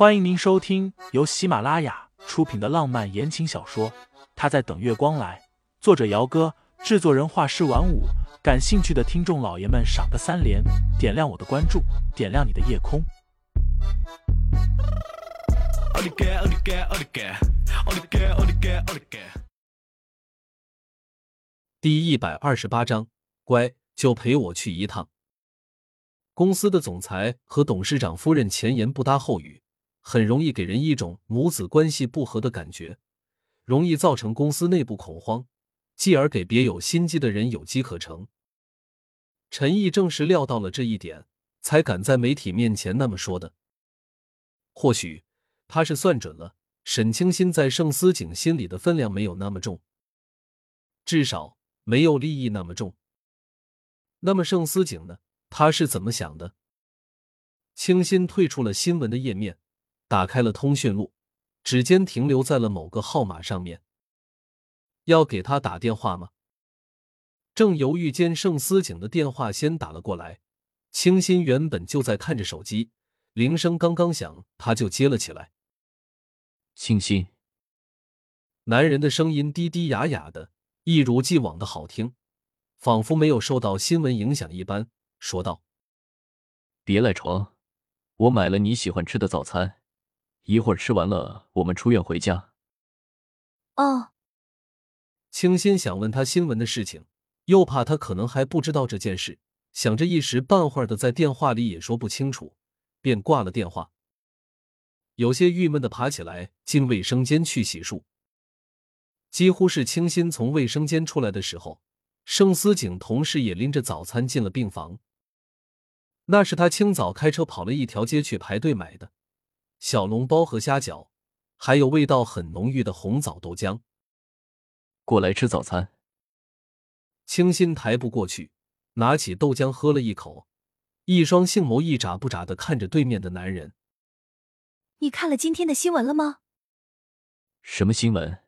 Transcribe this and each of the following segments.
欢迎您收听由喜马拉雅出品的浪漫言情小说《他在等月光来》，作者：姚哥，制作人：画师晚舞。感兴趣的听众老爷们，赏个三连，点亮我的关注，点亮你的夜空。第一百二十八章，乖，就陪我去一趟。公司的总裁和董事长夫人前言不搭后语。很容易给人一种母子关系不和的感觉，容易造成公司内部恐慌，继而给别有心机的人有机可乘。陈毅正是料到了这一点，才敢在媒体面前那么说的。或许他是算准了沈清心在盛思景心里的分量没有那么重，至少没有利益那么重。那么盛思景呢？他是怎么想的？清新退出了新闻的页面。打开了通讯录，指尖停留在了某个号码上面。要给他打电话吗？正犹豫间，盛思景的电话先打了过来。清新原本就在看着手机，铃声刚刚响，他就接了起来。清新，男人的声音低低哑哑的，一如既往的好听，仿佛没有受到新闻影响一般，说道：“别赖床，我买了你喜欢吃的早餐。”一会儿吃完了，我们出院回家。哦，清新想问他新闻的事情，又怕他可能还不知道这件事，想着一时半会儿的在电话里也说不清楚，便挂了电话。有些郁闷的爬起来进卫生间去洗漱。几乎是清新从卫生间出来的时候，盛思景同事也拎着早餐进了病房。那是他清早开车跑了一条街去排队买的。小笼包和虾饺，还有味道很浓郁的红枣豆浆。过来吃早餐。清新抬步过去，拿起豆浆喝了一口，一双杏眸一眨不眨的看着对面的男人。你看了今天的新闻了吗？什么新闻？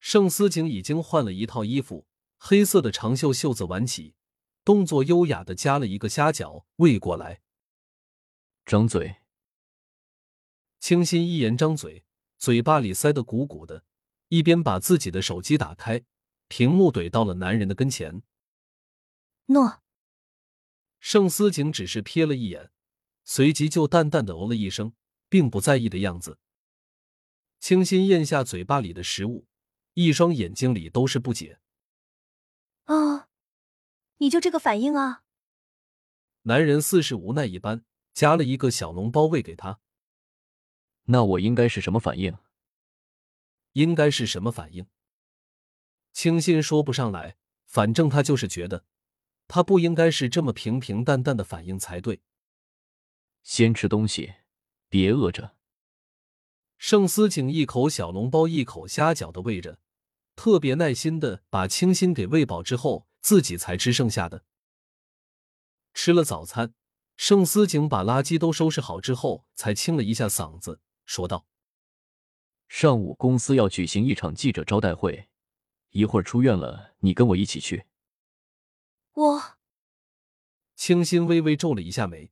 盛思景已经换了一套衣服，黑色的长袖袖子挽起，动作优雅的夹了一个虾饺喂过来。张嘴。清新一言张嘴，嘴巴里塞得鼓鼓的，一边把自己的手机打开，屏幕怼到了男人的跟前。诺。盛思景只是瞥了一眼，随即就淡淡的哦了一声，并不在意的样子。清新咽下嘴巴里的食物，一双眼睛里都是不解。啊，你就这个反应啊？男人似是无奈一般，夹了一个小笼包喂给他。那我应该是什么反应？应该是什么反应？清新说不上来，反正他就是觉得，他不应该是这么平平淡淡的反应才对。先吃东西，别饿着。盛思景一口小笼包，一口虾饺的喂着，特别耐心的把清新给喂饱之后，自己才吃剩下的。吃了早餐，盛思景把垃圾都收拾好之后，才清了一下嗓子。说道：“上午公司要举行一场记者招待会，一会儿出院了，你跟我一起去。”我，清新微微皱了一下眉。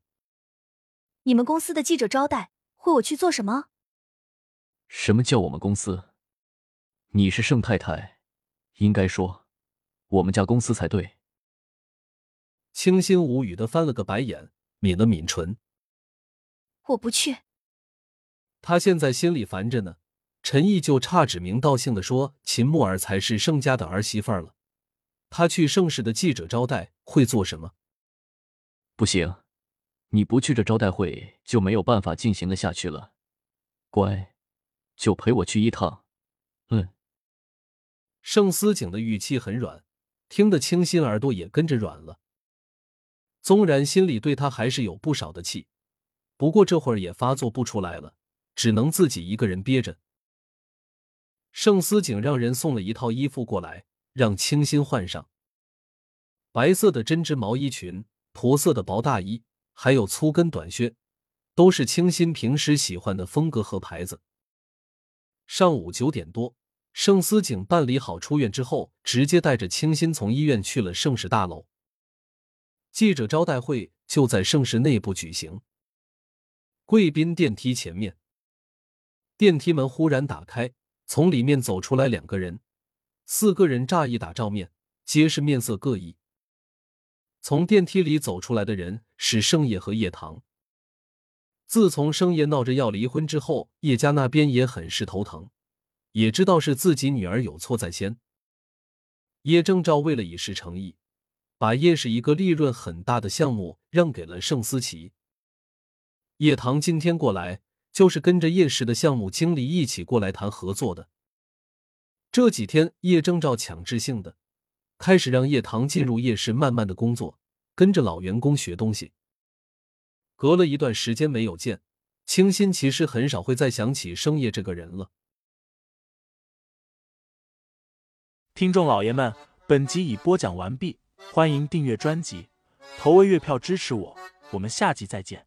你们公司的记者招待会，我去做什么？什么叫我们公司？你是盛太太，应该说我们家公司才对。清新无语的翻了个白眼，抿了抿唇：“我不去。”他现在心里烦着呢，陈毅就差指名道姓的说秦木儿才是盛家的儿媳妇儿了。他去盛世的记者招待会做什么？不行，你不去这招待会就没有办法进行的下去了。乖，就陪我去一趟。嗯。盛思景的语气很软，听得清新耳朵也跟着软了。纵然心里对他还是有不少的气，不过这会儿也发作不出来了。只能自己一个人憋着。盛思景让人送了一套衣服过来，让清新换上。白色的针织毛衣裙、驼色的薄大衣，还有粗跟短靴，都是清新平时喜欢的风格和牌子。上午九点多，盛思景办理好出院之后，直接带着清新从医院去了盛世大楼。记者招待会就在盛世内部举行。贵宾电梯前面，电梯门忽然打开，从里面走出来两个人。四个人乍一打照面，皆是面色各异。从电梯里走出来的人是盛叶和叶棠。自从盛叶闹着要离婚之后，叶家那边也很是头疼，也知道是自己女儿有错在先。叶正照为了以示诚意，把叶氏一个利润很大的项目让给了盛思琪。叶棠今天过来，就是跟着叶氏的项目经理一起过来谈合作的。这几天，叶正照强制性的开始让叶棠进入叶氏，慢慢的工作，跟着老员工学东西。隔了一段时间没有见，清新其实很少会再想起生叶这个人了。听众老爷们，本集已播讲完毕，欢迎订阅专辑，投喂月票支持我，我们下集再见。